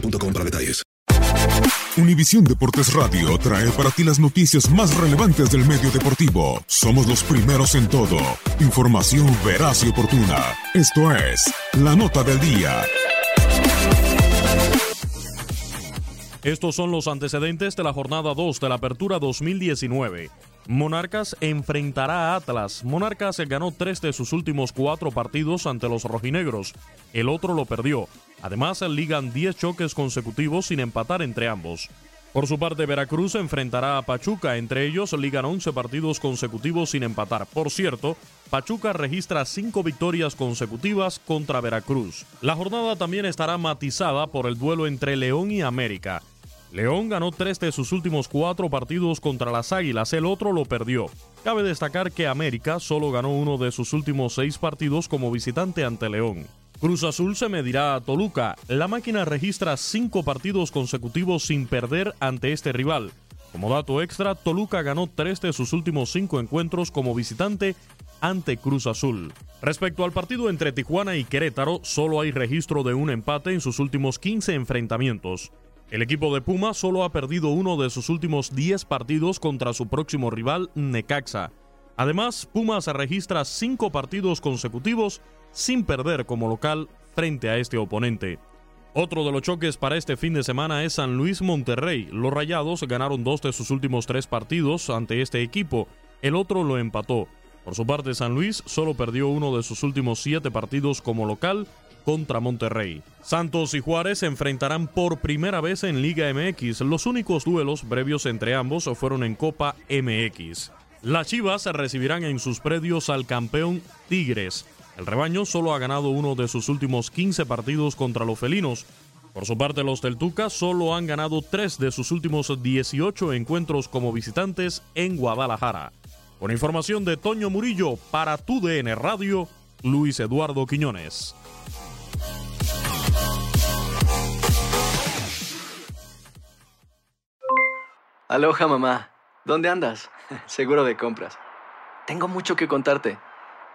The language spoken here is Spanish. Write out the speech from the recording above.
para detalles. Univisión Deportes Radio trae para ti las noticias más relevantes del medio deportivo. Somos los primeros en todo. Información veraz y oportuna. Esto es La Nota del Día. Estos son los antecedentes de la jornada 2 de la Apertura 2019. Monarcas enfrentará a Atlas. Monarcas ganó tres de sus últimos cuatro partidos ante los rojinegros. El otro lo perdió. Además, ligan 10 choques consecutivos sin empatar entre ambos. Por su parte, Veracruz enfrentará a Pachuca. Entre ellos, ligan 11 partidos consecutivos sin empatar. Por cierto, Pachuca registra 5 victorias consecutivas contra Veracruz. La jornada también estará matizada por el duelo entre León y América. León ganó tres de sus últimos cuatro partidos contra las Águilas, el otro lo perdió. Cabe destacar que América solo ganó uno de sus últimos seis partidos como visitante ante León. Cruz Azul se medirá a Toluca. La máquina registra cinco partidos consecutivos sin perder ante este rival. Como dato extra, Toluca ganó tres de sus últimos cinco encuentros como visitante ante Cruz Azul. Respecto al partido entre Tijuana y Querétaro, solo hay registro de un empate en sus últimos 15 enfrentamientos. El equipo de Puma solo ha perdido uno de sus últimos 10 partidos contra su próximo rival, Necaxa. Además, Puma se registra cinco partidos consecutivos sin perder como local frente a este oponente. Otro de los choques para este fin de semana es San Luis Monterrey. Los Rayados ganaron dos de sus últimos tres partidos ante este equipo, el otro lo empató. Por su parte, San Luis solo perdió uno de sus últimos siete partidos como local contra Monterrey. Santos y Juárez se enfrentarán por primera vez en Liga MX. Los únicos duelos previos entre ambos fueron en Copa MX. Las Chivas recibirán en sus predios al campeón Tigres. El rebaño solo ha ganado uno de sus últimos 15 partidos contra los felinos. Por su parte, los del Tuca solo han ganado tres de sus últimos 18 encuentros como visitantes en Guadalajara. Con información de Toño Murillo para tu DN Radio, Luis Eduardo Quiñones. Aloha mamá, ¿dónde andas? Seguro de compras. Tengo mucho que contarte.